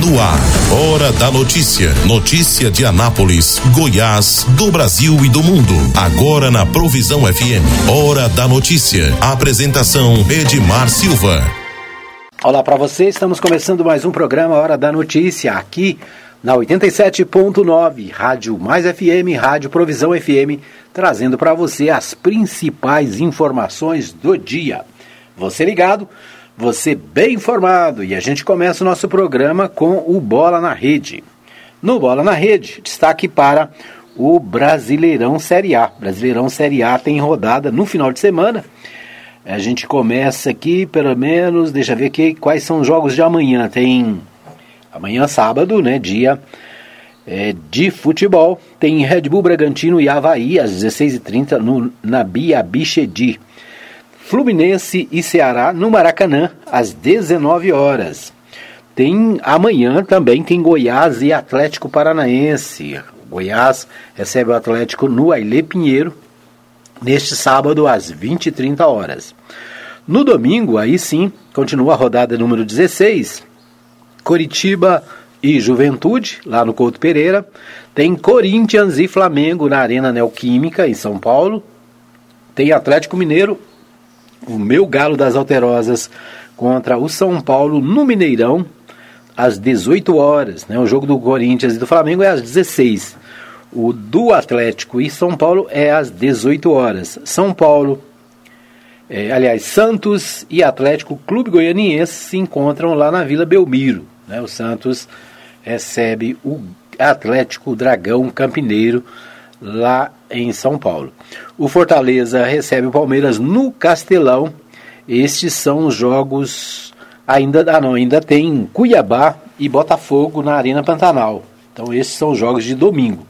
No ar, Hora da Notícia. Notícia de Anápolis, Goiás, do Brasil e do mundo. Agora na Provisão FM. Hora da Notícia. Apresentação Edmar Silva. Olá para você, estamos começando mais um programa Hora da Notícia aqui na 87.9, Rádio Mais FM, Rádio Provisão FM, trazendo para você as principais informações do dia. Você ligado? Você bem informado e a gente começa o nosso programa com o Bola na Rede. No Bola na Rede, destaque para o Brasileirão Série A. Brasileirão Série A tem rodada no final de semana. A gente começa aqui, pelo menos, deixa eu ver aqui quais são os jogos de amanhã. Tem amanhã, sábado, né? Dia é, de futebol. Tem Red Bull Bragantino e Havaí às 16h30 no, na Bia. Fluminense e Ceará no Maracanã às 19 horas. Tem amanhã também tem Goiás e Atlético Paranaense. Goiás recebe o Atlético no Ailê Pinheiro neste sábado às 20 e 30 horas. No domingo, aí sim, continua a rodada número 16. Coritiba e Juventude, lá no Couto Pereira. Tem Corinthians e Flamengo na Arena Neoquímica, em São Paulo. Tem Atlético Mineiro o meu Galo das Alterosas contra o São Paulo no Mineirão às 18 horas. Né? O jogo do Corinthians e do Flamengo é às 16. O do Atlético e São Paulo é às 18 horas. São Paulo, é, aliás, Santos e Atlético Clube Goianiense se encontram lá na Vila Belmiro. Né? O Santos recebe o Atlético Dragão Campineiro lá em São Paulo. O Fortaleza recebe o Palmeiras no Castelão. Estes são os jogos ainda ah, não, ainda tem Cuiabá e Botafogo na Arena Pantanal. Então esses são os jogos de domingo.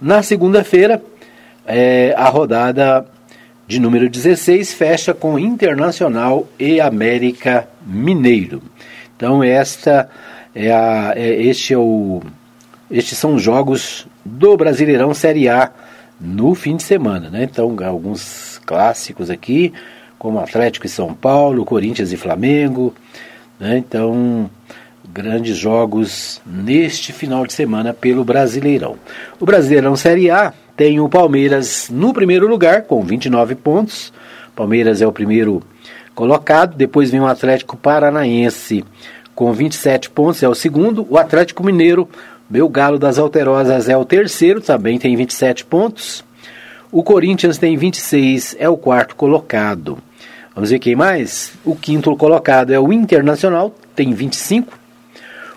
Na segunda-feira, é, a rodada de número 16 fecha com Internacional e América Mineiro. Então esta é a, é, este é o estes são os jogos do Brasileirão Série A no fim de semana, né? Então, alguns clássicos aqui, como Atlético e São Paulo, Corinthians e Flamengo, né? Então, grandes jogos neste final de semana pelo Brasileirão. O Brasileirão Série A tem o Palmeiras no primeiro lugar com 29 pontos. Palmeiras é o primeiro colocado, depois vem o Atlético Paranaense com 27 pontos, é o segundo. O Atlético Mineiro meu Galo das Alterosas é o terceiro, também tem 27 pontos. O Corinthians tem 26, é o quarto colocado. Vamos ver quem mais? O quinto colocado é o Internacional, tem 25.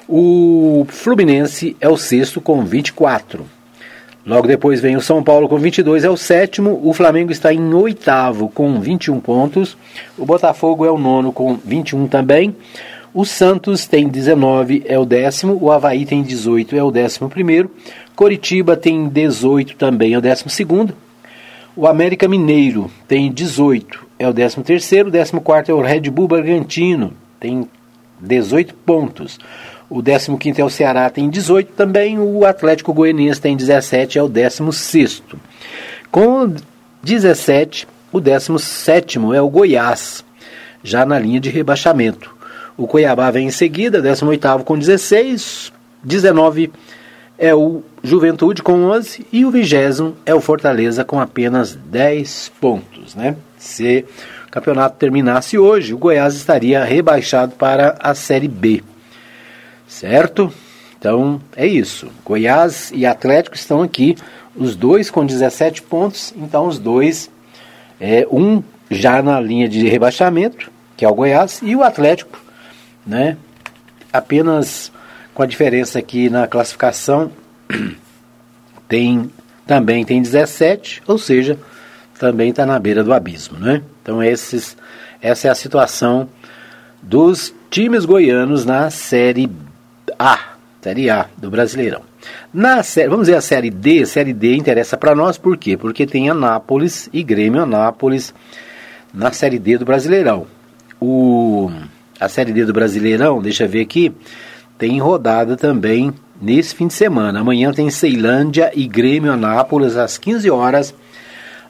O Fluminense é o sexto com 24. Logo depois vem o São Paulo com 22, é o sétimo. O Flamengo está em oitavo com 21 pontos. O Botafogo é o nono com 21 também. O Santos tem 19, é o décimo. O Havaí tem 18, é o décimo primeiro. Coritiba tem 18, também é o décimo segundo. O América Mineiro tem 18, é o décimo terceiro. O décimo quarto é o Red Bull Bragantino, tem 18 pontos. O 15 é o Ceará, tem 18 também. O Atlético Goianiense tem 17, é o 16. Com 17, o 17 é o Goiás, já na linha de rebaixamento. O Cuiabá vem em seguida, 18 com 16, 19 é o Juventude com 11 e o vigésimo é o Fortaleza com apenas 10 pontos. Né? Se o campeonato terminasse hoje, o Goiás estaria rebaixado para a Série B. Certo? Então é isso. Goiás e Atlético estão aqui, os dois com 17 pontos, então os dois, é, um já na linha de rebaixamento, que é o Goiás, e o Atlético né? Apenas com a diferença aqui na classificação tem também tem 17, ou seja, também está na beira do abismo, né? Então esses, essa é a situação dos times goianos na Série A, Série A do Brasileirão. Na série, vamos dizer a Série D, Série D interessa para nós por quê? Porque tem Anápolis e Grêmio Anápolis na Série D do Brasileirão. O a Série D do Brasileirão, deixa eu ver aqui, tem rodada também nesse fim de semana. Amanhã tem Ceilândia e Grêmio Anápolis às 15 horas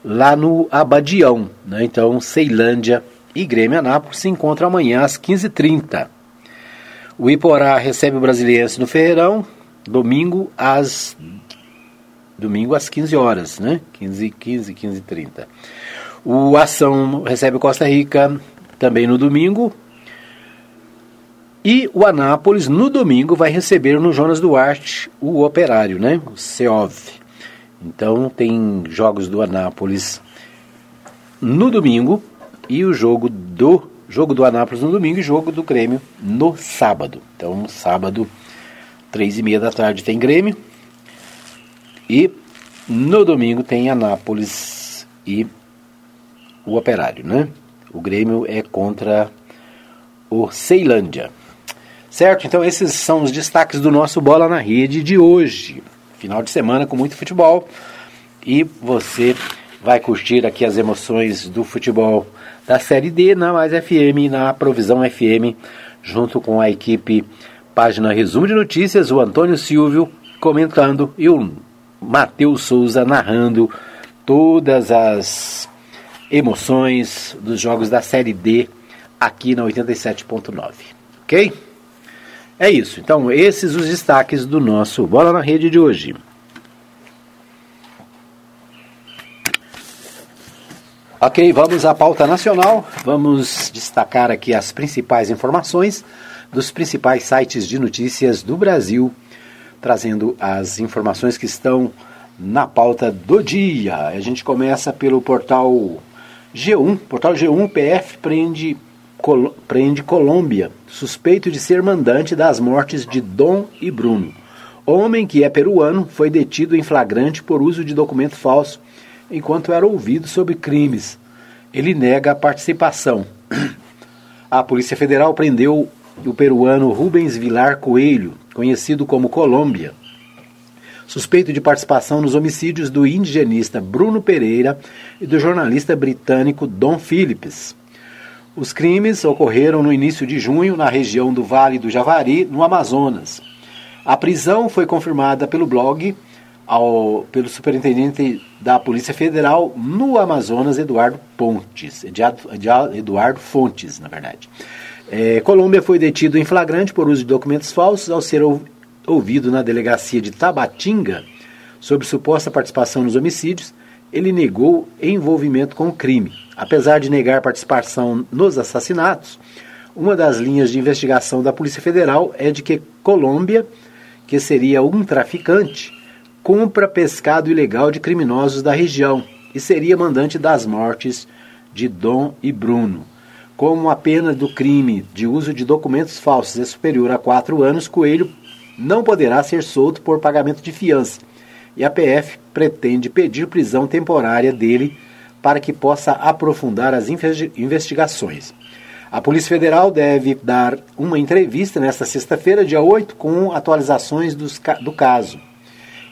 lá no Abadião. Né? Então, Ceilândia e Grêmio Anápolis se encontram amanhã às 15h30. O Iporá recebe o Brasiliense no Ferreirão, domingo às domingo às 15 horas, né? 15, 15, 15 30. O Ação recebe Costa Rica também no domingo. E o Anápolis no domingo vai receber no Jonas Duarte o Operário, né? O CEOV. Então tem jogos do Anápolis no domingo e o jogo do jogo do Anápolis no domingo e jogo do Grêmio no sábado. Então sábado três e meia da tarde tem Grêmio e no domingo tem Anápolis e o Operário, né? O Grêmio é contra o Ceilândia. Certo? Então esses são os destaques do nosso Bola na Rede de hoje. Final de semana com muito futebol e você vai curtir aqui as emoções do futebol da Série D na Mais FM, na Provisão FM, junto com a equipe Página Resumo de Notícias, o Antônio Silvio comentando e o Matheus Souza narrando todas as emoções dos jogos da Série D aqui na 87.9. Ok? É isso. Então, esses os destaques do nosso Bola na Rede de hoje. Ok, vamos à pauta nacional. Vamos destacar aqui as principais informações dos principais sites de notícias do Brasil, trazendo as informações que estão na pauta do dia. A gente começa pelo portal G1. Portal G1, PF prende, Col prende Colômbia, suspeito de ser mandante das mortes de Dom e Bruno. Homem que é peruano foi detido em flagrante por uso de documento falso enquanto era ouvido sobre crimes. Ele nega a participação. A Polícia Federal prendeu o peruano Rubens Vilar Coelho, conhecido como Colômbia, suspeito de participação nos homicídios do indigenista Bruno Pereira e do jornalista britânico Don Phillips. Os crimes ocorreram no início de junho na região do Vale do Javari, no Amazonas. A prisão foi confirmada pelo blog ao, pelo superintendente da Polícia Federal no Amazonas, Eduardo Pontes, Eduardo Fontes, na verdade. É, Colômbia foi detido em flagrante por uso de documentos falsos ao ser ouvido na delegacia de Tabatinga sobre suposta participação nos homicídios. Ele negou envolvimento com o crime. Apesar de negar participação nos assassinatos, uma das linhas de investigação da Polícia Federal é de que Colômbia, que seria um traficante, compra pescado ilegal de criminosos da região e seria mandante das mortes de Dom e Bruno. Como a pena do crime de uso de documentos falsos é superior a quatro anos, Coelho não poderá ser solto por pagamento de fiança. E a PF pretende pedir prisão temporária dele para que possa aprofundar as investigações. A Polícia Federal deve dar uma entrevista nesta sexta-feira, dia 8, com atualizações dos, do caso.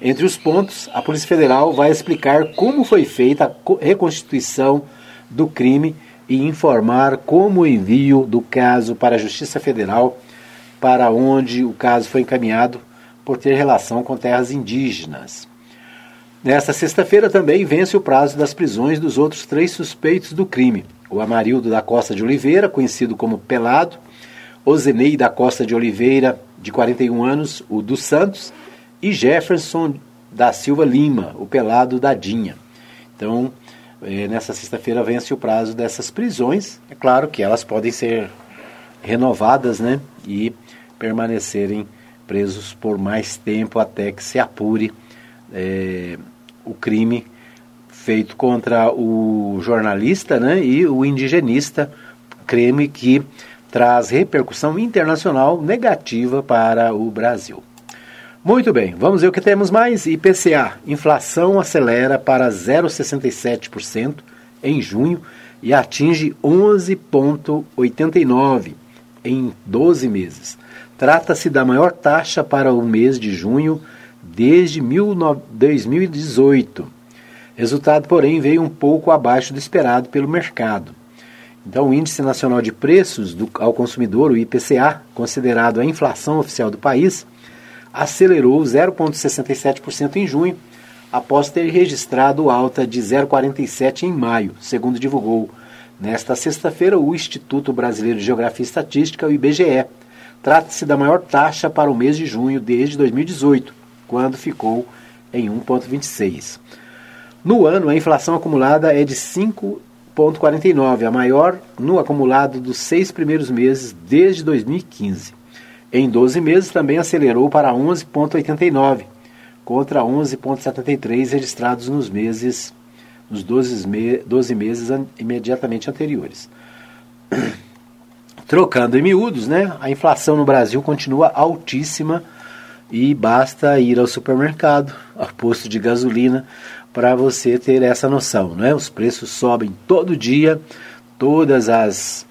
Entre os pontos, a Polícia Federal vai explicar como foi feita a reconstituição do crime e informar como o envio do caso para a Justiça Federal, para onde o caso foi encaminhado por ter relação com terras indígenas. Nesta sexta-feira também vence o prazo das prisões dos outros três suspeitos do crime: o Amarildo da Costa de Oliveira, conhecido como Pelado, o Zenei da Costa de Oliveira, de 41 anos, o dos Santos, e Jefferson da Silva Lima, o Pelado da Dinha. Então, é, nessa sexta-feira vence o prazo dessas prisões. É claro que elas podem ser renovadas né, e permanecerem presos por mais tempo até que se apure é, o crime feito contra o jornalista né, e o indigenista, crime que traz repercussão internacional negativa para o Brasil. Muito bem, vamos ver o que temos mais. IPCA, inflação acelera para 0,67% em junho e atinge 11,89% em 12 meses. Trata-se da maior taxa para o mês de junho desde 2018. Resultado, porém, veio um pouco abaixo do esperado pelo mercado. Então, o Índice Nacional de Preços do, ao Consumidor, o IPCA, considerado a inflação oficial do país, acelerou 0,67% em junho, após ter registrado alta de 0,47% em maio, segundo divulgou nesta sexta-feira o Instituto Brasileiro de Geografia e Estatística, o IBGE, trata-se da maior taxa para o mês de junho desde 2018, quando ficou em 1,26. No ano, a inflação acumulada é de 5,49, a maior no acumulado dos seis primeiros meses desde 2015. Em 12 meses, também acelerou para 11,89, contra 11,73 registrados nos meses nos 12, me 12 meses an imediatamente anteriores. Trocando em miúdos, né, a inflação no Brasil continua altíssima e basta ir ao supermercado, ao posto de gasolina, para você ter essa noção. Né? Os preços sobem todo dia, todas as.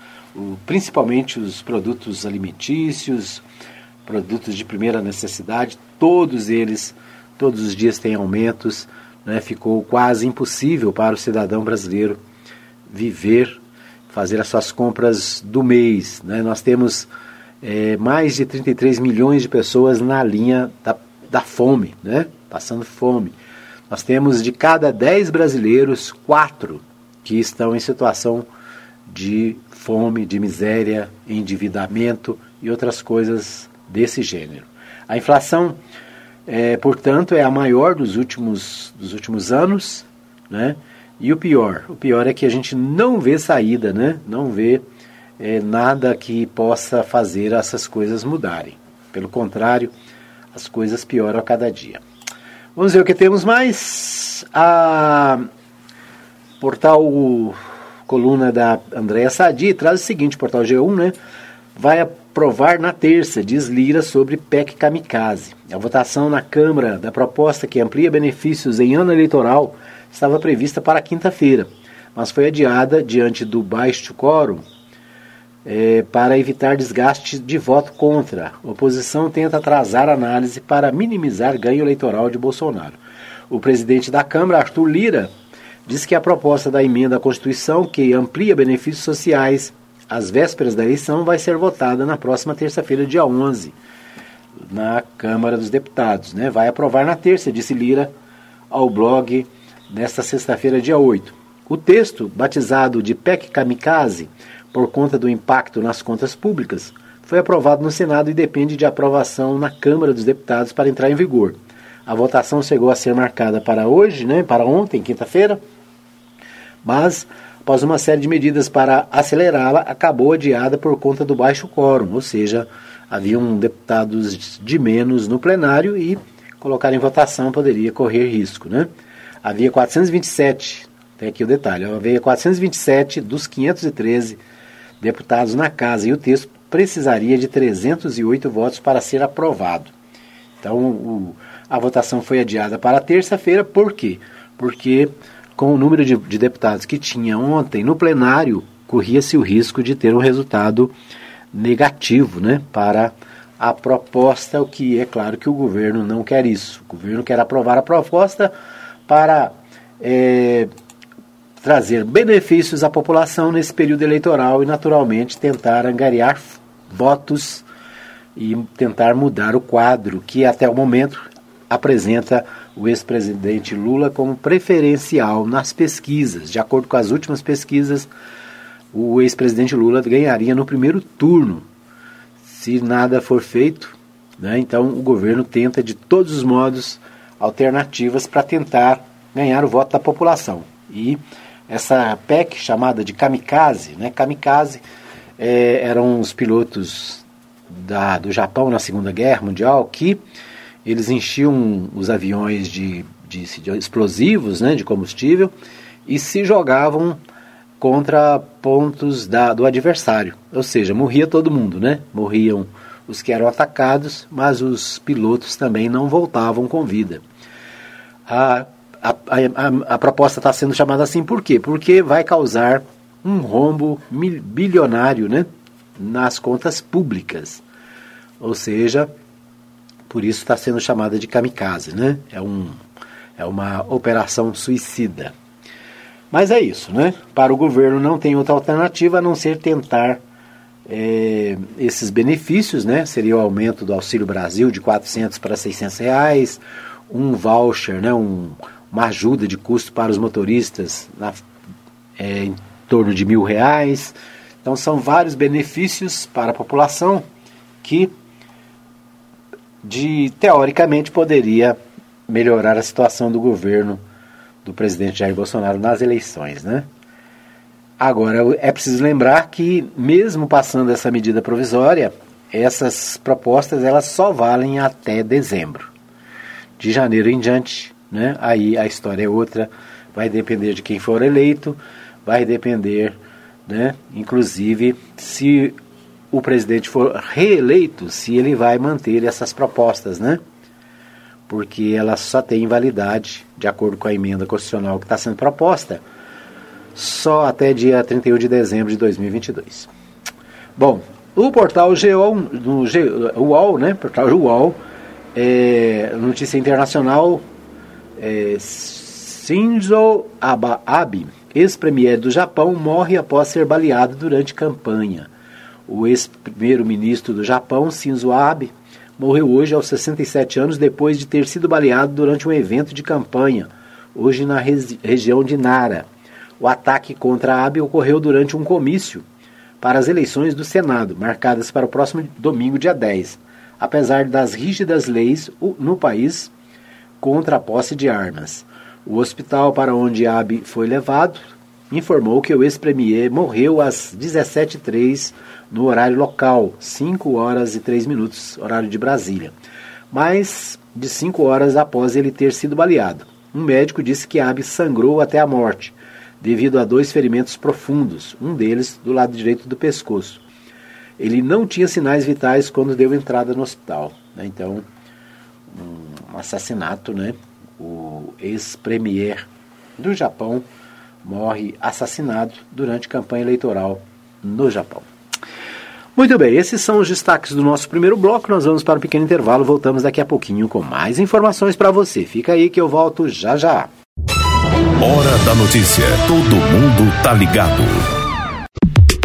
principalmente os produtos alimentícios, produtos de primeira necessidade, todos eles, todos os dias têm aumentos. Né? Ficou quase impossível para o cidadão brasileiro viver fazer as suas compras do mês. Né? Nós temos é, mais de 33 milhões de pessoas na linha da, da fome, né? passando fome. Nós temos de cada 10 brasileiros, 4 que estão em situação de fome, de miséria, endividamento e outras coisas desse gênero. A inflação, é, portanto, é a maior dos últimos, dos últimos anos, né? E o pior, o pior é que a gente não vê saída, né? Não vê é, nada que possa fazer essas coisas mudarem. Pelo contrário, as coisas pioram a cada dia. Vamos ver o que temos mais. A portal coluna da Andréa Sadi traz o seguinte, portal G1, né? Vai aprovar na terça, diz Lira, sobre PEC Kamikaze. A votação na Câmara da proposta que amplia benefícios em ano eleitoral estava prevista para quinta-feira, mas foi adiada diante do baixo quórum é, para evitar desgaste de voto contra. A oposição tenta atrasar a análise para minimizar ganho eleitoral de Bolsonaro. O presidente da Câmara, Arthur Lira, diz que a proposta da emenda à Constituição, que amplia benefícios sociais às vésperas da eleição, vai ser votada na próxima terça-feira, dia 11, na Câmara dos Deputados. Né? Vai aprovar na terça, disse Lira ao blog nesta sexta-feira, dia 8. O texto, batizado de PEC Kamikaze, por conta do impacto nas contas públicas, foi aprovado no Senado e depende de aprovação na Câmara dos Deputados para entrar em vigor. A votação chegou a ser marcada para hoje, né, para ontem, quinta-feira, mas após uma série de medidas para acelerá-la, acabou adiada por conta do baixo quórum, ou seja, haviam deputados de menos no plenário e colocar em votação poderia correr risco, né? havia 427, tem aqui o detalhe, havia 427 dos 513 deputados na casa e o texto precisaria de 308 votos para ser aprovado. Então, o, a votação foi adiada para terça-feira, por quê? Porque com o número de, de deputados que tinha ontem no plenário, corria-se o risco de ter um resultado negativo né, para a proposta, o que é claro que o governo não quer isso. O governo quer aprovar a proposta para é, trazer benefícios à população nesse período eleitoral e, naturalmente, tentar angariar votos e tentar mudar o quadro que, até o momento, apresenta o ex-presidente Lula como preferencial nas pesquisas. De acordo com as últimas pesquisas, o ex-presidente Lula ganharia no primeiro turno. Se nada for feito, né, então o governo tenta de todos os modos alternativas para tentar ganhar o voto da população. E essa PEC chamada de kamikaze, né? Kamikaze é, eram os pilotos da, do Japão na Segunda Guerra Mundial que eles enchiam os aviões de, de, de explosivos, né, de combustível e se jogavam contra pontos da, do adversário. Ou seja, morria todo mundo, né? Morriam os que eram atacados, mas os pilotos também não voltavam com vida. A, a, a, a proposta está sendo chamada assim por quê? Porque vai causar um rombo bilionário né, nas contas públicas. Ou seja, por isso está sendo chamada de kamikaze, né? É, um, é uma operação suicida. Mas é isso, né? Para o governo não tem outra alternativa a não ser tentar é, esses benefícios, né? Seria o aumento do Auxílio Brasil de 400 para 600 reais, um voucher, né? Um, uma ajuda de custo para os motoristas na, é, em torno de mil reais. Então são vários benefícios para a população que de teoricamente poderia melhorar a situação do governo do presidente Jair Bolsonaro nas eleições, né? Agora é preciso lembrar que mesmo passando essa medida provisória, essas propostas elas só valem até dezembro. De janeiro em diante, né? Aí a história é outra, vai depender de quem for eleito, vai depender, né? Inclusive se o presidente for reeleito, se ele vai manter essas propostas, né? Porque ela só tem validade, de acordo com a emenda constitucional que está sendo proposta, só até dia 31 de dezembro de 2022. Bom, o portal GEOL, no G, UOL, né? Portal UOL, é, notícia internacional, é, Shinzo Abe, ex-premier do Japão, morre após ser baleado durante campanha. O ex-primeiro-ministro do Japão, Shinzo Abe, morreu hoje aos 67 anos depois de ter sido baleado durante um evento de campanha, hoje na região de Nara. O ataque contra Abe ocorreu durante um comício para as eleições do Senado, marcadas para o próximo domingo, dia 10, apesar das rígidas leis no país contra a posse de armas. O hospital para onde Abe foi levado informou que o ex-premier morreu às 17h03 no horário local, 5 horas e 3 minutos, horário de Brasília, mais de 5 horas após ele ter sido baleado. Um médico disse que Abe sangrou até a morte, devido a dois ferimentos profundos, um deles do lado direito do pescoço. Ele não tinha sinais vitais quando deu entrada no hospital. Né? Então, um assassinato, né? O ex-premier do Japão morre assassinado durante campanha eleitoral no Japão. Muito bem, esses são os destaques do nosso primeiro bloco. Nós vamos para um pequeno intervalo. Voltamos daqui a pouquinho com mais informações para você. Fica aí que eu volto já já. Hora da notícia. Todo mundo tá ligado.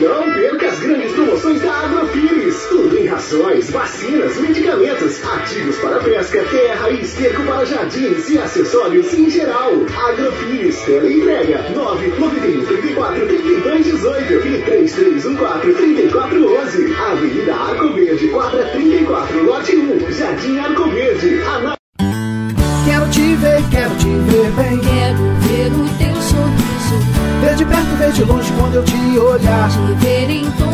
Não perca as grandes promoções da Agrofires. Tudo em rações, vacinas, medicamentos, ativos para pesca, terra e esterco para jardins e acessórios em geral. Agrofires, tela entrega 991 34 32 18 e 3314 3411. Avenida Arco Verde, quadra 34, lote 1, Jardim Arco Verde. Ana... Quero te ver, quero te ver bem. Quero ver o teu sorriso. Ver de perto, ver de longe quando eu te olhar. Te ver em todo.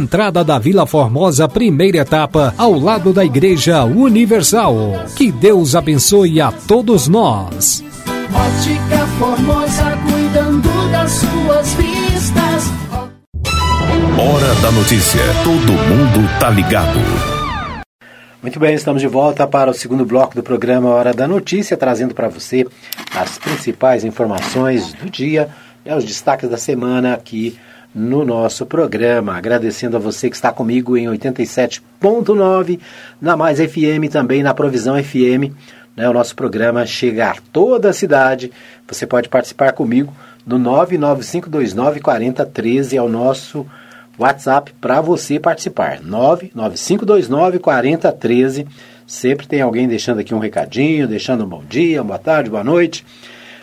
entrada da Vila Formosa, primeira etapa, ao lado da Igreja Universal. Que Deus abençoe a todos nós. Ótica Formosa, cuidando das suas vistas. Hora da notícia. Todo mundo tá ligado. Muito bem, estamos de volta para o segundo bloco do programa Hora da Notícia, trazendo para você as principais informações do dia e os destaques da semana aqui no nosso programa. Agradecendo a você que está comigo em 87.9 na Mais FM, também na Provisão FM. Né, o nosso programa chega a toda a cidade. Você pode participar comigo no 995294013 é o nosso WhatsApp para você participar. 995294013. Sempre tem alguém deixando aqui um recadinho, deixando um bom dia, boa tarde, boa noite.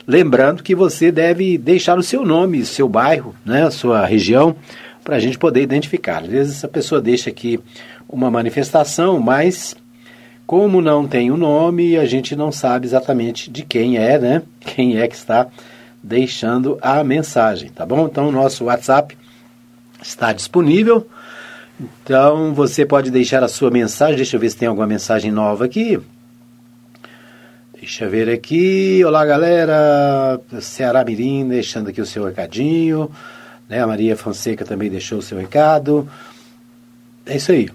Lembrando que você deve deixar o seu nome, seu bairro, né, sua região, para a gente poder identificar. Às vezes a pessoa deixa aqui uma manifestação, mas como não tem o nome, a gente não sabe exatamente de quem é, né? Quem é que está deixando a mensagem, tá bom? Então o nosso WhatsApp está disponível Então você pode deixar a sua mensagem. Deixa eu ver se tem alguma mensagem nova aqui. Deixa eu ver aqui. Olá, galera. Ceará Mirim deixando aqui o seu recadinho. Né? A Maria Fonseca também deixou o seu recado. É isso aí.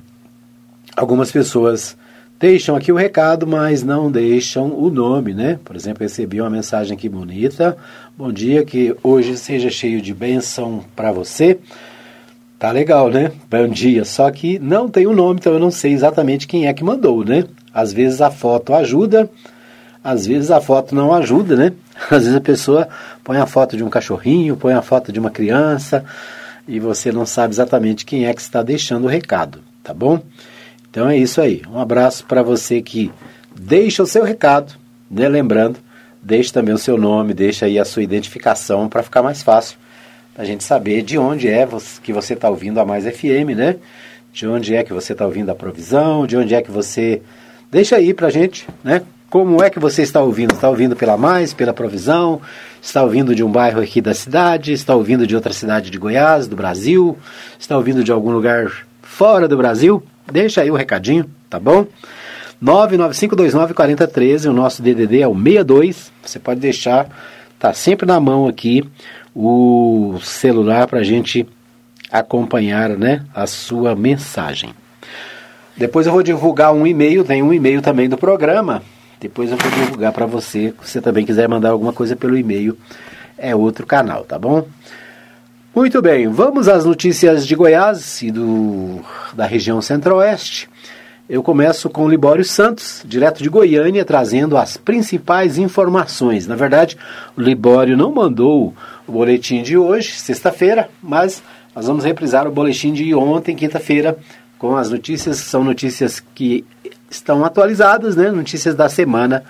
Algumas pessoas deixam aqui o recado, mas não deixam o nome, né? Por exemplo, recebi uma mensagem aqui bonita. Bom dia, que hoje seja cheio de bênção para você. Tá legal, né? Bom dia. Só que não tem o nome, então eu não sei exatamente quem é que mandou, né? Às vezes a foto ajuda, às vezes a foto não ajuda, né? Às vezes a pessoa põe a foto de um cachorrinho, põe a foto de uma criança e você não sabe exatamente quem é que está deixando o recado, tá bom? Então é isso aí. Um abraço para você que deixa o seu recado, né? Lembrando, deixe também o seu nome, deixa aí a sua identificação para ficar mais fácil a gente saber de onde é que você está ouvindo a Mais FM, né? De onde é que você está ouvindo a provisão, de onde é que você. Deixa aí para a gente, né? Como é que você está ouvindo? Está ouvindo pela Mais, pela provisão? Está ouvindo de um bairro aqui da cidade? Está ouvindo de outra cidade de Goiás, do Brasil? Está ouvindo de algum lugar fora do Brasil? Deixa aí o um recadinho, tá bom? 995294013, o nosso DDD é o 62. Você pode deixar, tá sempre na mão aqui o celular para a gente acompanhar, né, a sua mensagem. Depois eu vou divulgar um e-mail, tem um e-mail também do programa. Depois eu vou divulgar para você, se você também quiser mandar alguma coisa pelo e-mail, é outro canal, tá bom? Muito bem, vamos às notícias de Goiás e do, da região centro-oeste. Eu começo com o Libório Santos, direto de Goiânia, trazendo as principais informações. Na verdade, o Libório não mandou o boletim de hoje, sexta-feira, mas nós vamos reprisar o boletim de ontem, quinta-feira, com as notícias, são notícias que estão atualizadas, né? Notícias da semana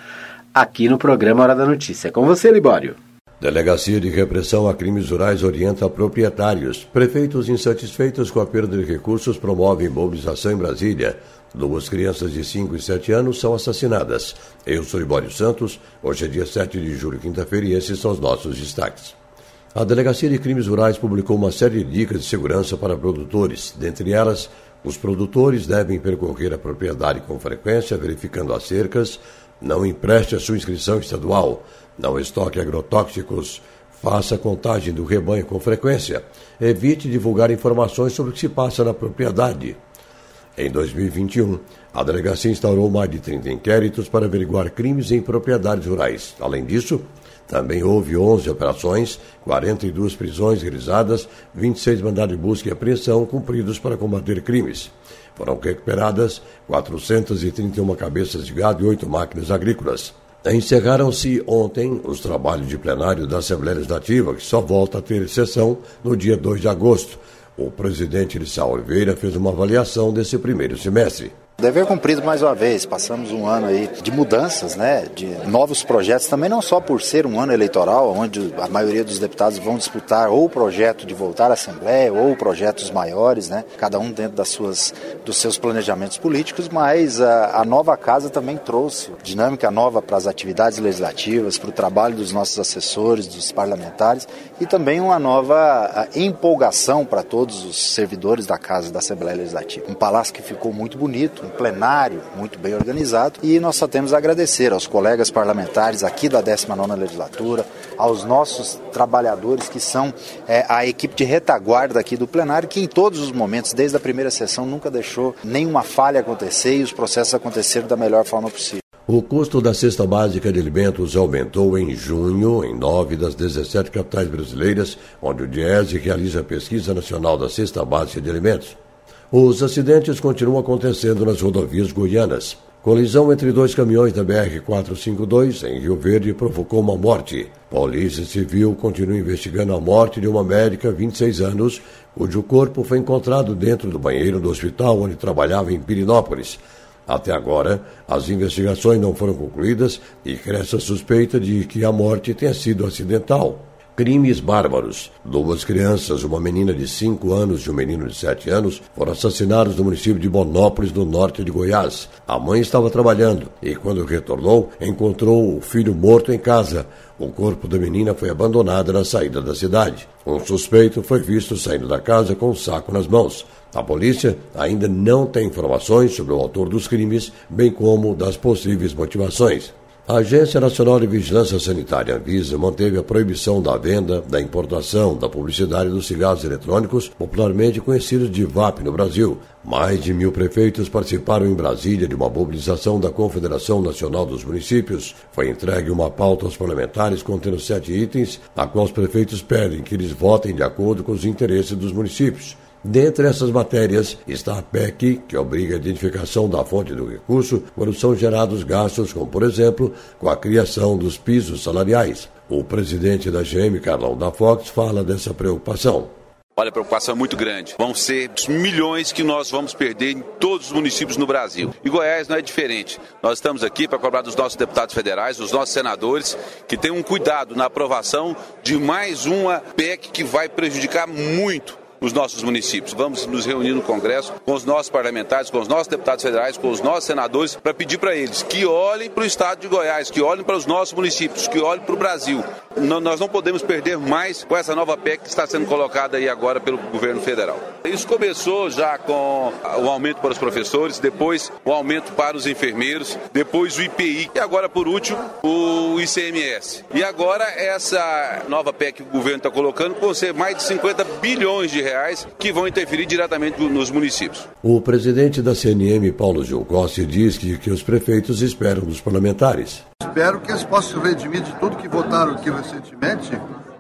aqui no programa Hora da Notícia. Com você, Libório. Delegacia de Repressão a Crimes Rurais orienta proprietários. Prefeitos insatisfeitos com a perda de recursos promovem mobilização em Brasília. Duas crianças de 5 e 7 anos são assassinadas. Eu sou Ibório Santos. Hoje é dia 7 de julho, quinta-feira, e esses são os nossos destaques. A Delegacia de Crimes Rurais publicou uma série de dicas de segurança para produtores. Dentre elas, os produtores devem percorrer a propriedade com frequência, verificando as cercas, não empreste a sua inscrição estadual, não estoque agrotóxicos, faça contagem do rebanho com frequência, evite divulgar informações sobre o que se passa na propriedade. Em 2021, a delegacia instaurou mais de 30 inquéritos para averiguar crimes em propriedades rurais. Além disso, também houve 11 operações, 42 prisões realizadas, 26 mandados de busca e apreensão cumpridos para combater crimes. Foram recuperadas 431 cabeças de gado e 8 máquinas agrícolas. Encerraram-se ontem os trabalhos de plenário da Assembleia Legislativa, que só volta a ter sessão no dia 2 de agosto. O presidente Lissau Oliveira fez uma avaliação desse primeiro semestre. Dever cumprido mais uma vez. Passamos um ano aí de mudanças, né? De novos projetos, também não só por ser um ano eleitoral, onde a maioria dos deputados vão disputar ou o projeto de voltar à Assembleia ou projetos maiores, né? Cada um dentro das suas, dos seus planejamentos políticos, mas a, a nova casa também trouxe dinâmica nova para as atividades legislativas, para o trabalho dos nossos assessores, dos parlamentares e também uma nova empolgação para todos os servidores da Casa da Assembleia Legislativa. Um palácio que ficou muito bonito, plenário muito bem organizado e nós só temos a agradecer aos colegas parlamentares aqui da 19ª Legislatura, aos nossos trabalhadores que são é, a equipe de retaguarda aqui do plenário, que em todos os momentos, desde a primeira sessão, nunca deixou nenhuma falha acontecer e os processos aconteceram da melhor forma possível. O custo da cesta básica de alimentos aumentou em junho em nove das 17 capitais brasileiras, onde o DIESE realiza a pesquisa nacional da cesta básica de alimentos. Os acidentes continuam acontecendo nas rodovias goianas. Colisão entre dois caminhões da BR-452 em Rio Verde provocou uma morte. Polícia Civil continua investigando a morte de uma médica, 26 anos, cujo corpo foi encontrado dentro do banheiro do hospital onde trabalhava em Pirinópolis. Até agora, as investigações não foram concluídas e cresce a suspeita de que a morte tenha sido acidental. Crimes bárbaros. Duas crianças, uma menina de 5 anos e um menino de 7 anos, foram assassinados no município de Bonópolis, no norte de Goiás. A mãe estava trabalhando e, quando retornou, encontrou o filho morto em casa. O corpo da menina foi abandonado na saída da cidade. Um suspeito foi visto saindo da casa com um saco nas mãos. A polícia ainda não tem informações sobre o autor dos crimes, bem como das possíveis motivações. A Agência Nacional de Vigilância Sanitária Anvisa manteve a proibição da venda, da importação, da publicidade dos cigarros eletrônicos, popularmente conhecidos de VAP no Brasil. Mais de mil prefeitos participaram em Brasília de uma mobilização da Confederação Nacional dos Municípios. Foi entregue uma pauta aos parlamentares contendo sete itens, a qual os prefeitos pedem que eles votem de acordo com os interesses dos municípios. Dentre essas matérias está a PEC, que obriga a identificação da fonte do recurso quando são gerados gastos, como por exemplo, com a criação dos pisos salariais. O presidente da GM, Carlão da Fox, fala dessa preocupação. Olha, a preocupação é muito grande. Vão ser milhões que nós vamos perder em todos os municípios no Brasil. E Goiás não é diferente. Nós estamos aqui para cobrar dos nossos deputados federais, dos nossos senadores, que tenham um cuidado na aprovação de mais uma PEC que vai prejudicar muito os nossos municípios. Vamos nos reunir no Congresso com os nossos parlamentares, com os nossos deputados federais, com os nossos senadores, para pedir para eles que olhem para o estado de Goiás, que olhem para os nossos municípios, que olhem para o Brasil. Nós não podemos perder mais com essa nova PEC que está sendo colocada aí agora pelo governo federal. Isso começou já com o aumento para os professores, depois o aumento para os enfermeiros, depois o IPI e agora, por último, o ICMS. E agora essa nova PEC que o governo está colocando vão ser mais de 50 bilhões de reais reais que vão interferir diretamente nos municípios. O presidente da CNM, Paulo Gil Costa, diz que, que os prefeitos esperam dos parlamentares. Espero que eles possam redimir de tudo que votaram aqui recentemente,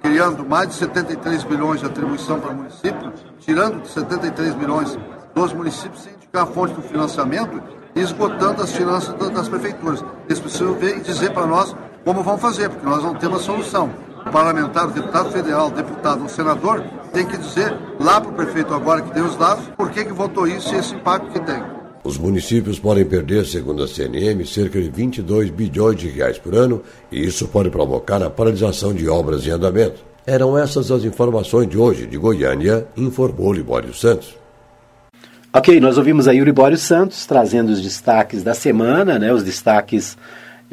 criando mais de 73 bilhões de atribuição para o município, tirando 73 milhões dos municípios sem indicar a fonte do financiamento e esgotando as finanças das prefeituras. Eles precisam ver e dizer para nós como vão fazer, porque nós não temos a solução. O parlamentar, o deputado federal, o deputado, o senador tem que dizer lá para o prefeito agora que tem os dados por que, que votou isso e esse impacto que tem. Os municípios podem perder, segundo a CNM, cerca de 22 bilhões de reais por ano e isso pode provocar a paralisação de obras em andamento. Eram essas as informações de hoje de Goiânia, informou Libório Santos. Ok, nós ouvimos aí o Libório Santos trazendo os destaques da semana, né, os destaques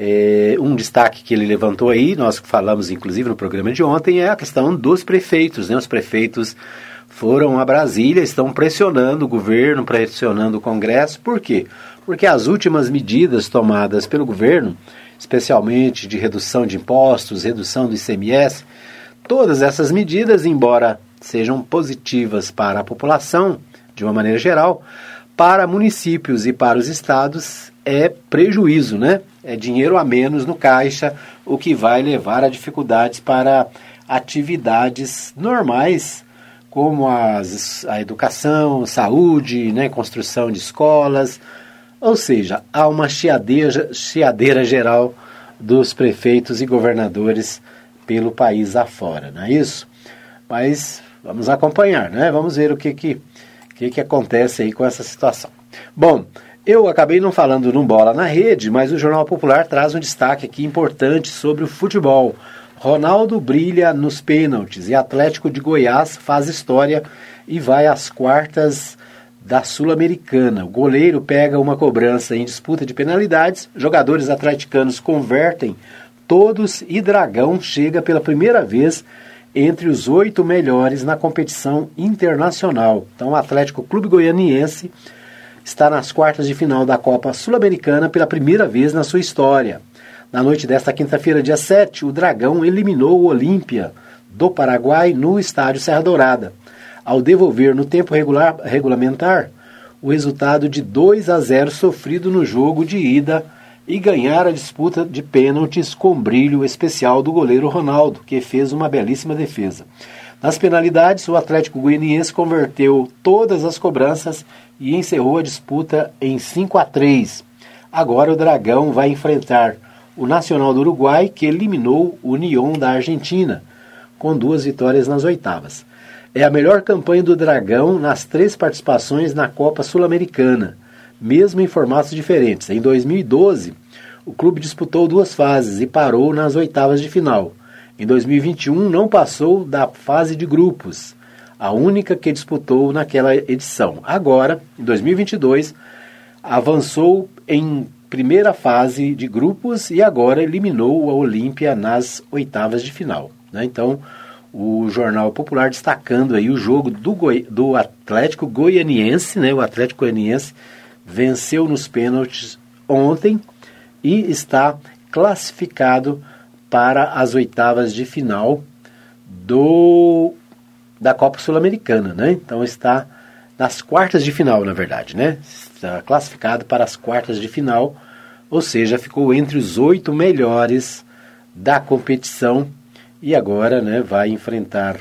é, um destaque que ele levantou aí, nós falamos inclusive no programa de ontem, é a questão dos prefeitos. Né? Os prefeitos foram a Brasília, estão pressionando o governo, pressionando o Congresso. Por quê? Porque as últimas medidas tomadas pelo governo, especialmente de redução de impostos, redução do ICMS, todas essas medidas, embora sejam positivas para a população, de uma maneira geral, para municípios e para os estados é prejuízo, né? é dinheiro a menos no caixa, o que vai levar a dificuldades para atividades normais, como as, a educação, saúde, né, construção de escolas. Ou seja, há uma chiadeira, chiadeira geral dos prefeitos e governadores pelo país afora, não é isso? Mas vamos acompanhar, né? Vamos ver o que, que, que, que acontece aí com essa situação. Bom, eu acabei não falando no Bola na Rede, mas o Jornal Popular traz um destaque aqui importante sobre o futebol. Ronaldo brilha nos pênaltis e Atlético de Goiás faz história e vai às quartas da Sul-Americana. O goleiro pega uma cobrança em disputa de penalidades, jogadores atleticanos convertem todos e Dragão chega pela primeira vez entre os oito melhores na competição internacional. Então, o Atlético Clube Goianiense está nas quartas de final da Copa Sul-Americana pela primeira vez na sua história. Na noite desta quinta-feira, dia 7, o Dragão eliminou o Olímpia do Paraguai no estádio Serra Dourada, ao devolver no tempo regular, regulamentar o resultado de 2 a 0 sofrido no jogo de ida e ganhar a disputa de pênaltis com brilho especial do goleiro Ronaldo, que fez uma belíssima defesa. Nas penalidades, o Atlético Goianiense converteu todas as cobranças e encerrou a disputa em 5 a 3. Agora o Dragão vai enfrentar o Nacional do Uruguai, que eliminou o União da Argentina, com duas vitórias nas oitavas. É a melhor campanha do Dragão nas três participações na Copa Sul-Americana, mesmo em formatos diferentes. Em 2012, o clube disputou duas fases e parou nas oitavas de final. em 2021 não passou da fase de grupos, a única que disputou naquela edição. Agora, em 2022, avançou em primeira fase de grupos e agora eliminou a Olímpia nas oitavas de final. Né? Então, o Jornal Popular destacando aí o jogo do, Goi do Atlético Goianiense, né? O Atlético Goianiense venceu nos pênaltis ontem e está classificado para as oitavas de final do da Copa Sul-Americana, né? Então está nas quartas de final, na verdade, né? Está classificado para as quartas de final, ou seja, ficou entre os oito melhores da competição e agora, né, vai enfrentar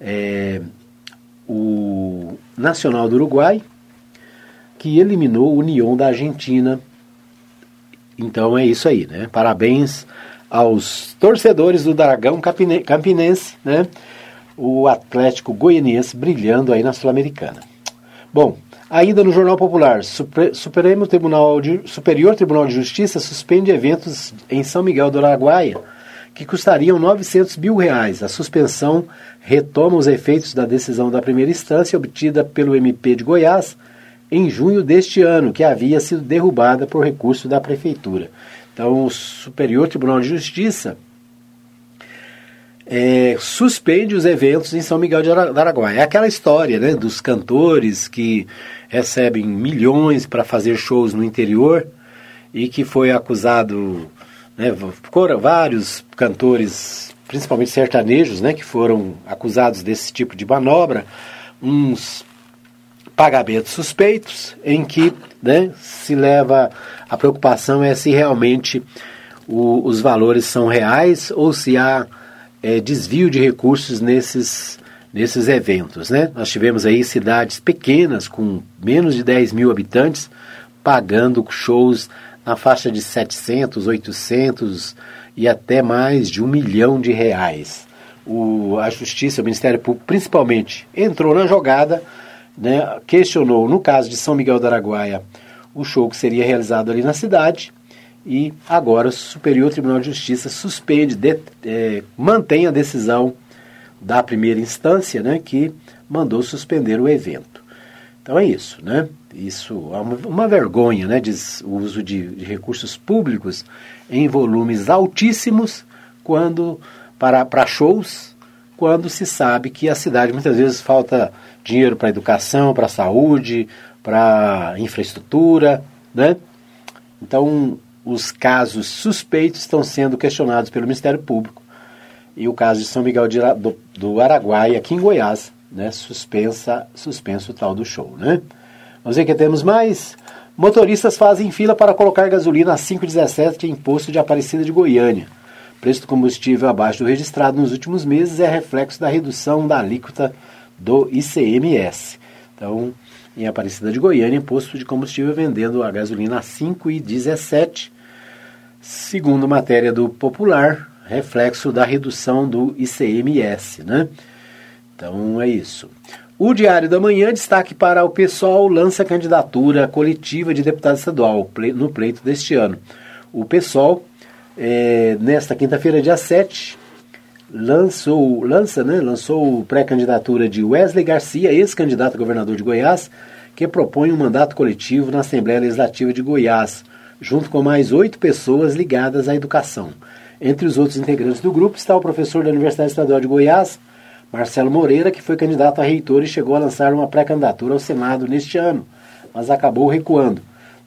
é, o Nacional do Uruguai, que eliminou o União da Argentina. Então é isso aí, né? Parabéns aos torcedores do Dragão Campinense, né? O Atlético Goianiense brilhando aí na Sul-Americana. Bom, ainda no Jornal Popular, Supremo Tribunal de, Superior Tribunal de Justiça suspende eventos em São Miguel do Araguaia que custariam 900 mil reais. A suspensão retoma os efeitos da decisão da primeira instância obtida pelo MP de Goiás em junho deste ano, que havia sido derrubada por recurso da Prefeitura. Então, o Superior Tribunal de Justiça é, suspende os eventos em São Miguel de Araguaia. É aquela história né, dos cantores que recebem milhões para fazer shows no interior e que foi acusado, né, vários cantores, principalmente sertanejos, né, que foram acusados desse tipo de manobra, uns pagamentos suspeitos, em que né, se leva a preocupação é se realmente o, os valores são reais ou se há é, desvio de recursos nesses, nesses eventos. Né? Nós tivemos aí cidades pequenas com menos de 10 mil habitantes pagando shows na faixa de 700, 800 e até mais de um milhão de reais. O, a Justiça, o Ministério Público, principalmente, entrou na jogada né, questionou, no caso de São Miguel do Araguaia, o show que seria realizado ali na cidade e agora o Superior Tribunal de Justiça suspende, de, é, mantém a decisão da primeira instância, né, que mandou suspender o evento. Então é isso, né? Isso é uma, uma vergonha, né, de, o uso de, de recursos públicos em volumes altíssimos quando para, para shows, quando se sabe que a cidade muitas vezes falta dinheiro para educação, para saúde, para infraestrutura, né? Então, os casos suspeitos estão sendo questionados pelo Ministério Público e o caso de São Miguel de, do, do Araguaia, aqui em Goiás, né, suspensa, suspenso o tal do show, né? Vamos ver que temos mais. Motoristas fazem fila para colocar gasolina a 5,17 em posto de Aparecida de Goiânia. Preço do combustível abaixo do registrado nos últimos meses é reflexo da redução da alíquota do ICMS. Então, em Aparecida de Goiânia, posto de combustível vendendo a gasolina a 5,17, segundo matéria do Popular, reflexo da redução do ICMS, né? Então é isso. O Diário da Manhã destaque para o PSOL lança candidatura coletiva de deputado estadual no pleito deste ano. O PSOL, é, nesta quinta-feira, dia 7, lançou, lança, né, lançou pré-candidatura de Wesley Garcia, ex-candidato a governador de Goiás, que propõe um mandato coletivo na Assembleia Legislativa de Goiás, junto com mais oito pessoas ligadas à educação. Entre os outros integrantes do grupo está o professor da Universidade Estadual de Goiás, Marcelo Moreira, que foi candidato a reitor e chegou a lançar uma pré-candidatura ao Senado neste ano, mas acabou recuando.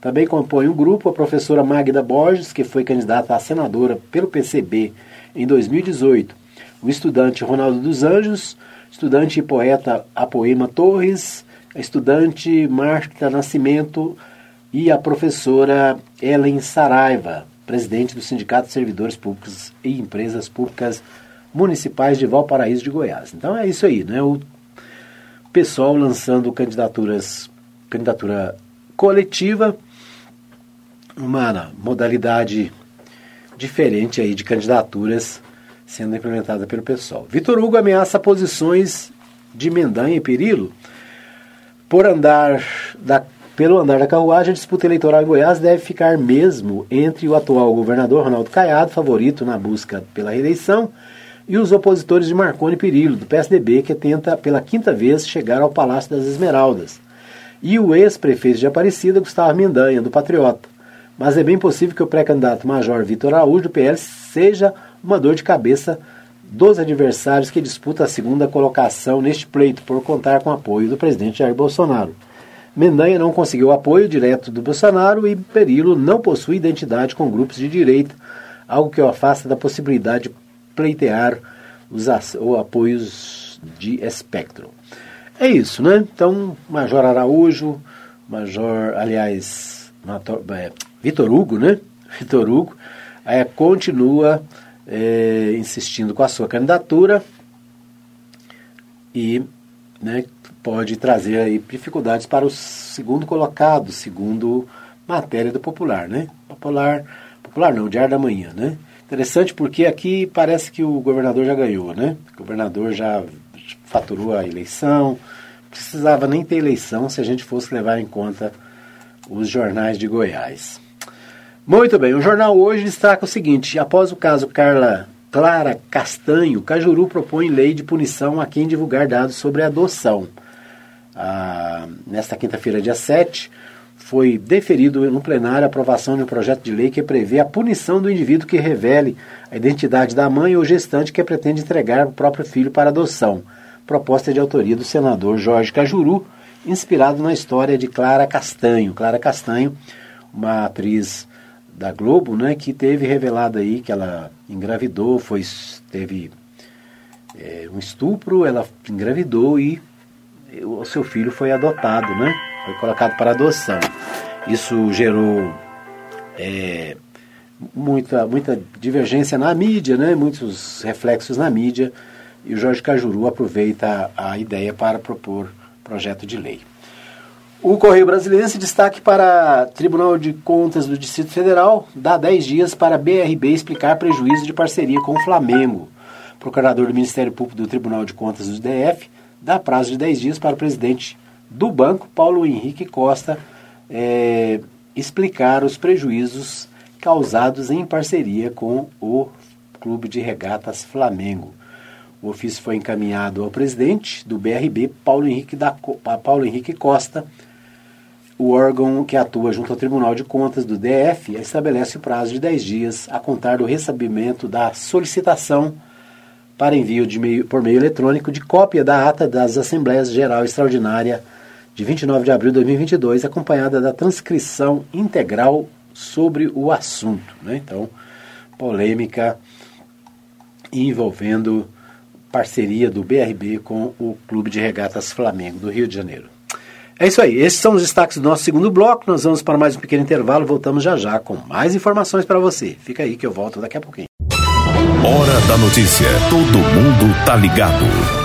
Também compõe o grupo a professora Magda Borges, que foi candidata a senadora pelo PCB em 2018 o estudante Ronaldo dos Anjos, estudante e poeta Apoema Torres, a estudante Marta Nascimento e a professora Ellen Saraiva, presidente do Sindicato de Servidores Públicos e Empresas Públicas Municipais de Valparaíso de Goiás. Então é isso aí, né? O pessoal lançando candidaturas, candidatura coletiva, uma modalidade diferente aí de candidaturas sendo implementada pelo pessoal. Vitor Hugo ameaça posições de Mendanha e Perilo por andar da, pelo andar da carruagem, a disputa eleitoral em Goiás deve ficar mesmo entre o atual governador Ronaldo Caiado, favorito na busca pela reeleição, e os opositores de Marconi Perillo, do PSDB, que tenta pela quinta vez chegar ao Palácio das Esmeraldas, e o ex-prefeito de Aparecida, Gustavo Mendanha, do Patriota. Mas é bem possível que o pré-candidato Major Vitor Araújo, do PL, seja uma dor de cabeça dos adversários que disputam a segunda colocação neste pleito, por contar com o apoio do presidente Jair Bolsonaro. Mendanha não conseguiu apoio direto do Bolsonaro e Perillo não possui identidade com grupos de direita, algo que o afasta da possibilidade de pleitear os apoios de espectro. É isso, né? Então, Major Araújo, Major, aliás, é, Vitor Hugo, né? Vitor Hugo, é, continua é, insistindo com a sua candidatura e né, pode trazer aí dificuldades para o segundo colocado, segundo matéria do Popular, né? Popular, Popular não, Diário da Manhã, né? Interessante porque aqui parece que o governador já ganhou, né? O governador já faturou a eleição, precisava nem ter eleição se a gente fosse levar em conta os jornais de Goiás. Muito bem, o jornal hoje destaca o seguinte: após o caso Carla Clara Castanho, Cajuru propõe lei de punição a quem divulgar dados sobre adoção. Ah, nesta quinta-feira, dia 7, foi deferido no plenário a aprovação de um projeto de lei que prevê a punição do indivíduo que revele a identidade da mãe ou gestante que pretende entregar o próprio filho para adoção. Proposta de autoria do senador Jorge Cajuru, inspirado na história de Clara Castanho. Clara Castanho, uma atriz da Globo, né, que teve revelado aí que ela engravidou, foi teve é, um estupro, ela engravidou e o seu filho foi adotado, né? Foi colocado para adoção. Isso gerou é, muita, muita divergência na mídia, né? Muitos reflexos na mídia. E o Jorge Cajuru aproveita a, a ideia para propor projeto de lei. O Correio Brasileiro se destaque para Tribunal de Contas do Distrito Federal dá 10 dias para BRB explicar prejuízo de parceria com o Flamengo. Procurador do Ministério Público do Tribunal de Contas do DF dá prazo de 10 dias para o presidente do banco, Paulo Henrique Costa, é, explicar os prejuízos causados em parceria com o Clube de Regatas Flamengo. O ofício foi encaminhado ao presidente do BRB, Paulo Henrique, da, Paulo Henrique Costa. O órgão que atua junto ao Tribunal de Contas do DF estabelece o prazo de 10 dias a contar do recebimento da solicitação para envio meio, por meio eletrônico de cópia da ata das Assembleias Geral Extraordinária de 29 de abril de 2022, acompanhada da transcrição integral sobre o assunto. Né? Então, polêmica envolvendo parceria do BRB com o Clube de Regatas Flamengo do Rio de Janeiro. É isso aí, esses são os destaques do nosso segundo bloco. Nós vamos para mais um pequeno intervalo, voltamos já já com mais informações para você. Fica aí que eu volto daqui a pouquinho. Hora da notícia. Todo mundo tá ligado.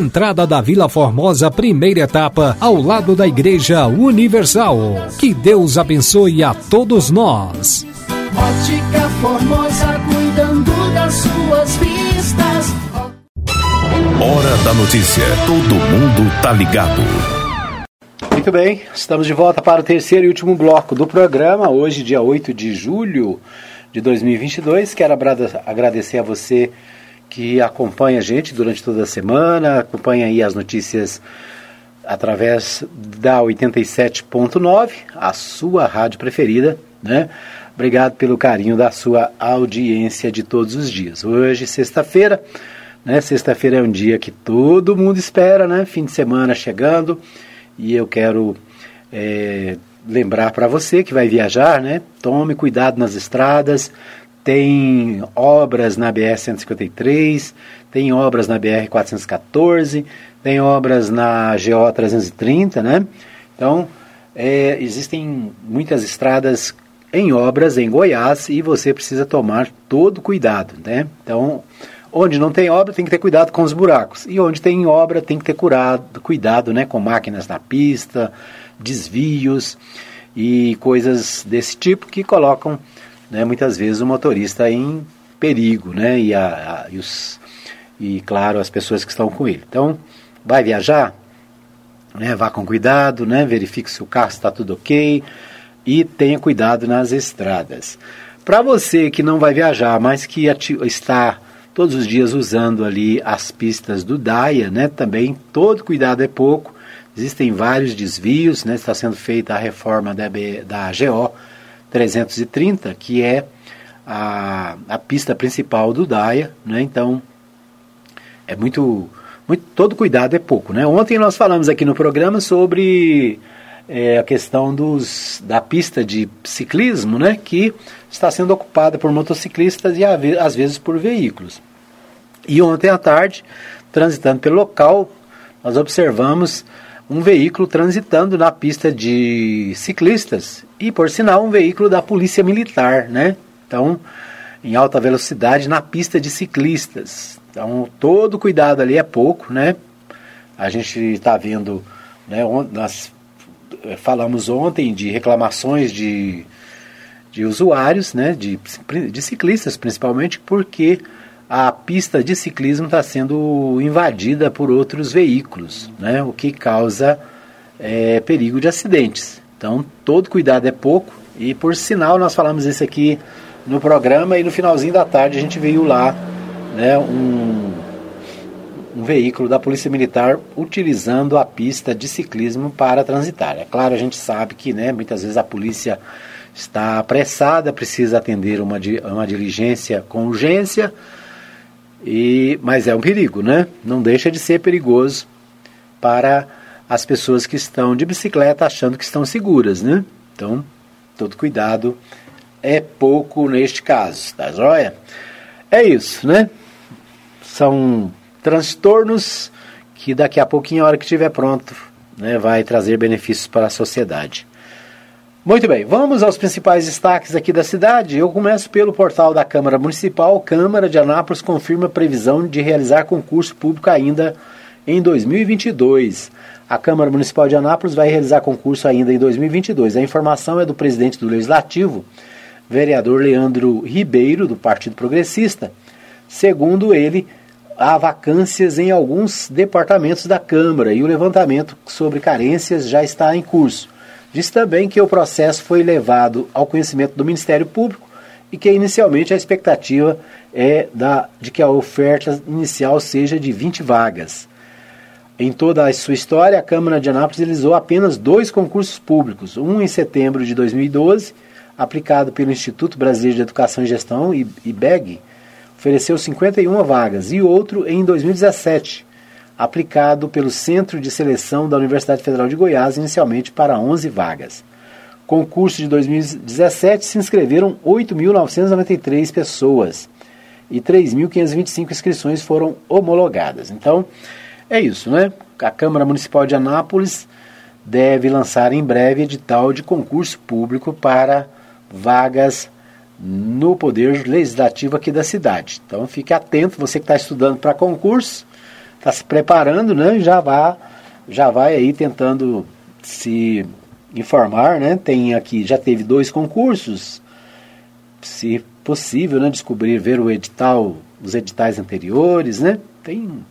entrada da Vila Formosa, primeira etapa, ao lado da Igreja Universal. Que Deus abençoe a todos nós. Ótica Formosa, cuidando das suas vistas. Hora da notícia. Todo mundo tá ligado. Muito bem, estamos de volta para o terceiro e último bloco do programa, hoje, dia 8 de julho de 2022. Quero agradecer a você que acompanha a gente durante toda a semana, acompanha aí as notícias através da 87.9, a sua rádio preferida, né? Obrigado pelo carinho da sua audiência de todos os dias. Hoje, sexta-feira, né? Sexta-feira é um dia que todo mundo espera, né? Fim de semana chegando e eu quero é, lembrar para você que vai viajar, né? Tome cuidado nas estradas. Tem obras na BR 153, tem obras na BR 414, tem obras na GO 330, né? Então, é, existem muitas estradas em obras em Goiás e você precisa tomar todo cuidado, né? Então, onde não tem obra tem que ter cuidado com os buracos e onde tem obra tem que ter curado, cuidado, né, com máquinas na pista, desvios e coisas desse tipo que colocam, né, muitas vezes o motorista em perigo, né, e, a, a, e os e claro as pessoas que estão com ele. Então, vai viajar, né, vá com cuidado, né, verifique se o carro está tudo ok e tenha cuidado nas estradas. Para você que não vai viajar, mas que está todos os dias usando ali as pistas do DAIA, né, também todo cuidado é pouco. Existem vários desvios, né, está sendo feita a reforma da, da GO 330, que é a, a pista principal do DAIA, né, então é muito muito, todo cuidado é pouco. Né? Ontem nós falamos aqui no programa sobre é, a questão dos, da pista de ciclismo, né, que está sendo ocupada por motociclistas e às vezes por veículos. E ontem à tarde, transitando pelo local, nós observamos um veículo transitando na pista de ciclistas e, por sinal, um veículo da Polícia Militar, né? Então, em alta velocidade na pista de ciclistas. Então, todo cuidado ali é pouco, né? A gente está vendo, né, nós eh, falamos ontem de reclamações de, de usuários, né, de, de ciclistas principalmente, porque a pista de ciclismo está sendo invadida por outros veículos, né, o que causa é, perigo de acidentes. Então, todo cuidado é pouco, e por sinal, nós falamos isso aqui no programa, e no finalzinho da tarde a gente veio lá né, um, um veículo da Polícia Militar utilizando a pista de ciclismo para transitar. É claro, a gente sabe que né, muitas vezes a polícia está apressada, precisa atender uma, uma diligência com urgência, e, mas é um perigo, né? Não deixa de ser perigoso para as pessoas que estão de bicicleta achando que estão seguras, né? Então, todo cuidado é pouco neste caso, tá joia? É isso, né? São transtornos que daqui a pouquinho, a hora que estiver pronto, né, vai trazer benefícios para a sociedade. Muito bem, vamos aos principais destaques aqui da cidade. Eu começo pelo portal da Câmara Municipal. Câmara de Anápolis confirma previsão de realizar concurso público ainda em 2022. A Câmara Municipal de Anápolis vai realizar concurso ainda em 2022. A informação é do presidente do Legislativo, vereador Leandro Ribeiro, do Partido Progressista. Segundo ele, há vacâncias em alguns departamentos da Câmara e o levantamento sobre carências já está em curso. Diz também que o processo foi levado ao conhecimento do Ministério Público e que inicialmente a expectativa é da, de que a oferta inicial seja de 20 vagas. Em toda a sua história, a Câmara de Anápolis realizou apenas dois concursos públicos, um em setembro de 2012, aplicado pelo Instituto Brasileiro de Educação e Gestão, IBEG, ofereceu 51 vagas, e outro em 2017, aplicado pelo Centro de Seleção da Universidade Federal de Goiás, inicialmente para 11 vagas. Concurso de 2017 se inscreveram 8.993 pessoas e 3.525 inscrições foram homologadas. Então, é isso, né? A Câmara Municipal de Anápolis deve lançar em breve edital de concurso público para vagas no poder legislativo aqui da cidade. Então fique atento, você que está estudando para concurso, está se preparando, né? Já vá, já vai aí tentando se informar, né? Tem aqui, já teve dois concursos, se possível, né, descobrir, ver o edital, os editais anteriores, né? Tem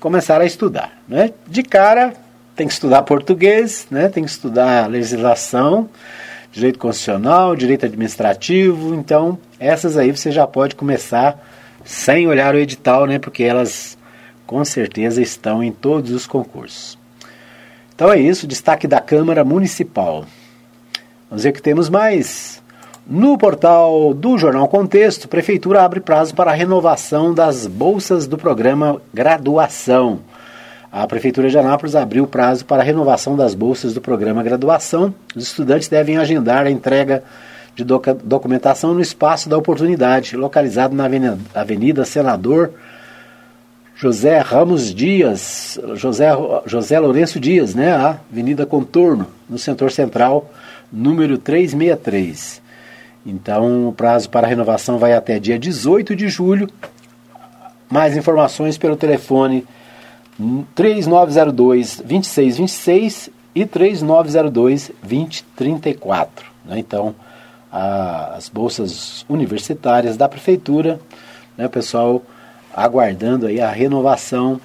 começar a estudar, né? De cara, tem que estudar português, né? Tem que estudar legislação, direito constitucional, direito administrativo, então essas aí você já pode começar sem olhar o edital, né? Porque elas com certeza estão em todos os concursos. Então é isso, destaque da Câmara Municipal. Vamos ver que temos mais. No portal do Jornal Contexto, Prefeitura abre prazo para a renovação das bolsas do programa Graduação. A Prefeitura de Anápolis abriu prazo para a renovação das bolsas do programa Graduação. Os estudantes devem agendar a entrega de documentação no Espaço da Oportunidade, localizado na Avenida Senador José Ramos Dias, José, José Lourenço Dias, né, a Avenida Contorno, no setor central, número 363. Então, o prazo para renovação vai até dia 18 de julho. Mais informações pelo telefone 3902 2626 e 3902 2034. Né? Então, a, as bolsas universitárias da prefeitura, né, pessoal aguardando aí a renovação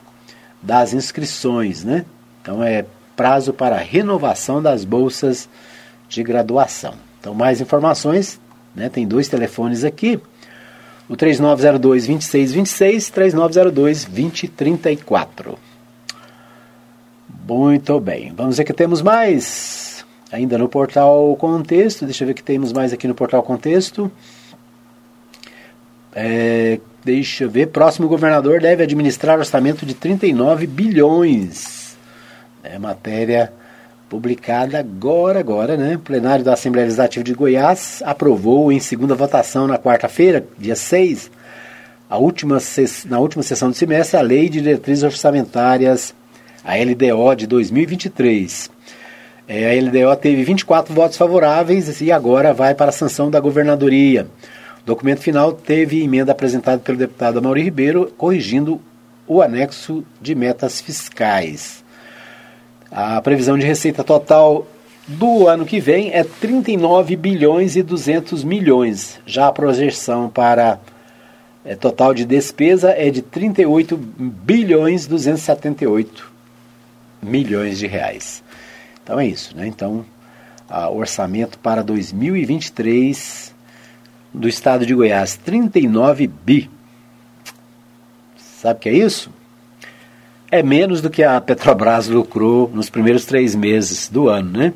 das inscrições, né? Então é prazo para renovação das bolsas de graduação. Então mais informações, né? Tem dois telefones aqui. O 3902 2626, 3902 2034. Muito bem. Vamos ver que temos mais ainda no portal Contexto. Deixa eu ver que temos mais aqui no portal Contexto. É, Deixa eu ver. Próximo governador deve administrar orçamento de 39 bilhões. É matéria publicada agora, agora, né? O plenário da Assembleia Legislativa de Goiás aprovou em segunda votação na quarta-feira, dia 6, a última, na última sessão do semestre, a Lei de Diretrizes Orçamentárias, a LDO de 2023. É, a LDO teve 24 votos favoráveis e agora vai para a sanção da governadoria. O documento final teve emenda apresentada pelo deputado Amaury Ribeiro, corrigindo o anexo de metas fiscais. A previsão de receita total do ano que vem é 39 bilhões e 200 milhões. Já a projeção para é, total de despesa é de 38 bilhões 278 milhões de reais. Então é isso, né? Então, o orçamento para 2023 do estado de Goiás, 39 bi. Sabe o que é isso? É menos do que a Petrobras lucrou nos primeiros três meses do ano, né?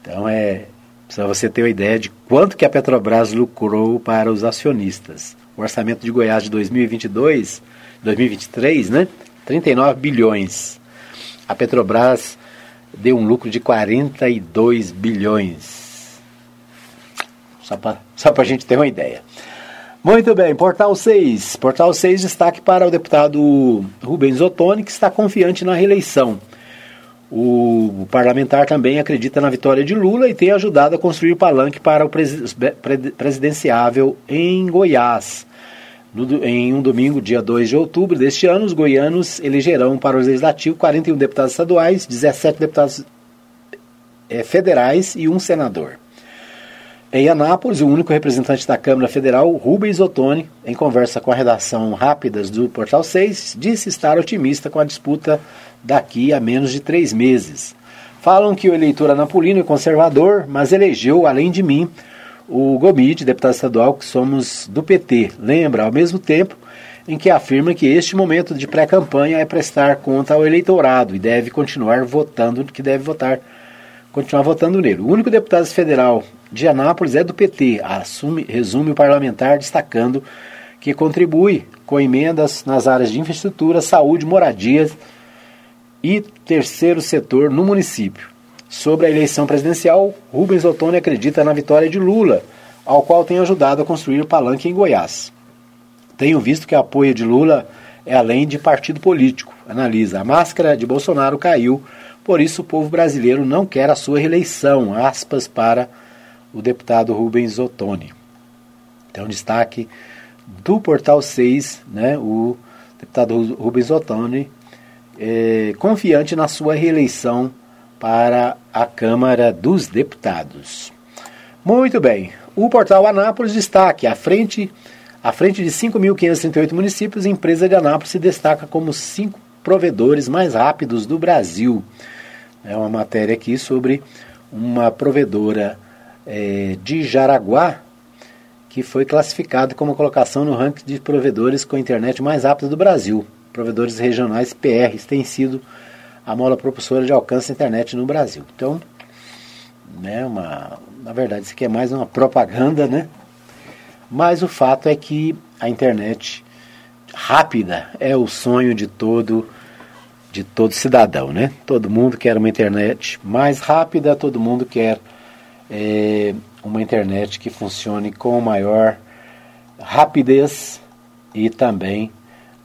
Então é só você ter uma ideia de quanto que a Petrobras lucrou para os acionistas. O orçamento de Goiás de 2022, 2023, né? 39 bilhões. A Petrobras deu um lucro de 42 bilhões. Só para só a gente ter uma ideia. Muito bem, Portal 6. Portal 6, destaque para o deputado Rubens Ottoni, que está confiante na reeleição. O parlamentar também acredita na vitória de Lula e tem ajudado a construir palanque para o presidenciável em Goiás. Em um domingo, dia 2 de outubro deste ano, os goianos elegerão para o Legislativo 41 deputados estaduais, 17 deputados é, federais e um senador. Em Anápolis, o único representante da Câmara Federal, Rubens Ottoni, em conversa com a redação Rápidas do Portal 6, disse estar otimista com a disputa daqui a menos de três meses. Falam que o eleitor anapolino é conservador, mas elegeu, além de mim, o Gomide, deputado estadual, que somos do PT. Lembra, ao mesmo tempo, em que afirma que este momento de pré-campanha é prestar conta ao eleitorado e deve continuar votando, que deve votar, continuar votando nele. O único deputado federal de Anápolis é do PT, assume, resume o parlamentar destacando que contribui com emendas nas áreas de infraestrutura, saúde, moradias e terceiro setor no município. Sobre a eleição presidencial, Rubens Ottoni acredita na vitória de Lula, ao qual tem ajudado a construir o palanque em Goiás. Tenho visto que o apoio de Lula é além de partido político. Analisa, a máscara de Bolsonaro caiu, por isso o povo brasileiro não quer a sua reeleição. Aspas para o deputado Rubens Ottoni. Então, destaque do Portal 6, né, o deputado Rubens Ottoni, é, confiante na sua reeleição para a Câmara dos Deputados. Muito bem, O portal Anápolis destaque à frente, à frente de 5.538 municípios, a empresa de Anápolis se destaca como cinco provedores mais rápidos do Brasil. É uma matéria aqui sobre uma provedora é, de Jaraguá que foi classificada como colocação no ranking de provedores com internet mais rápida do Brasil. Provedores regionais PRs têm sido a mola propulsora de alcance da internet no Brasil. Então, né, uma, na verdade, isso aqui é mais uma propaganda, né? Mas o fato é que a internet rápida é o sonho de todo de todo cidadão, né? Todo mundo quer uma internet mais rápida, todo mundo quer é, uma internet que funcione com maior rapidez e também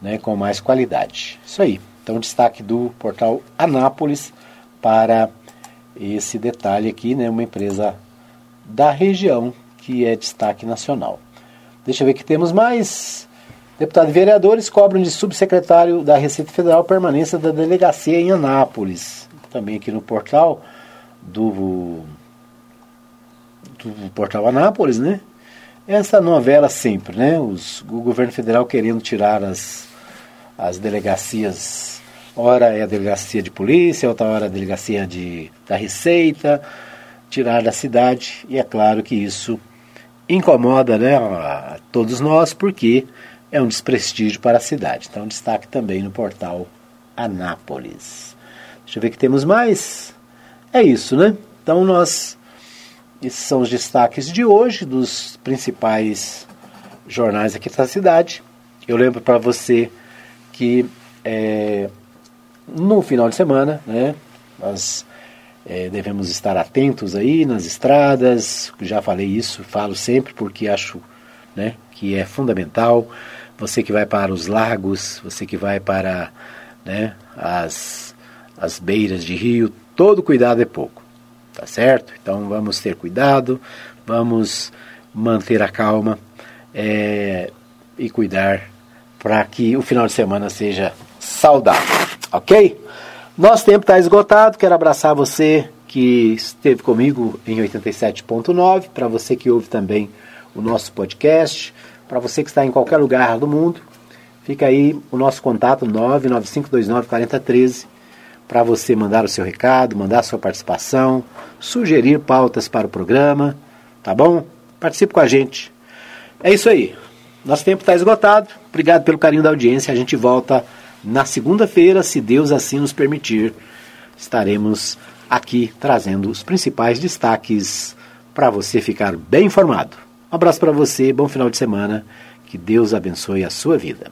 né, com mais qualidade. Isso aí. Então, destaque do portal Anápolis para esse detalhe aqui, né, uma empresa da região que é destaque nacional. Deixa eu ver que temos mais. Deputados e vereadores cobram de subsecretário da Receita Federal permanência da delegacia em Anápolis. Também aqui no portal do, do portal Anápolis, né? Essa novela sempre, né? Os, o governo federal querendo tirar as, as delegacias. Ora é a delegacia de polícia, outra hora a delegacia de, da Receita, tirar da cidade. E é claro que isso incomoda né, a todos nós, porque é um desprestígio para a cidade. Então, destaque também no portal Anápolis. Deixa eu ver que temos mais. É isso, né? Então, nós. Esses são os destaques de hoje dos principais jornais aqui da cidade. Eu lembro para você que é, no final de semana, né, nós é, devemos estar atentos aí nas estradas. Já falei isso, falo sempre porque acho né, que é fundamental. Você que vai para os lagos, você que vai para né, as, as beiras de rio, todo cuidado é pouco, tá certo? Então vamos ter cuidado, vamos manter a calma é, e cuidar para que o final de semana seja saudável, ok? Nosso tempo está esgotado, quero abraçar você que esteve comigo em 87.9, para você que ouve também o nosso podcast, para você que está em qualquer lugar do mundo, fica aí o nosso contato 995294013 para você mandar o seu recado, mandar a sua participação, sugerir pautas para o programa, tá bom? Participe com a gente. É isso aí. Nosso tempo está esgotado. Obrigado pelo carinho da audiência. A gente volta na segunda-feira, se Deus assim nos permitir. Estaremos aqui trazendo os principais destaques para você ficar bem informado. Um abraço para você, bom final de semana. Que Deus abençoe a sua vida.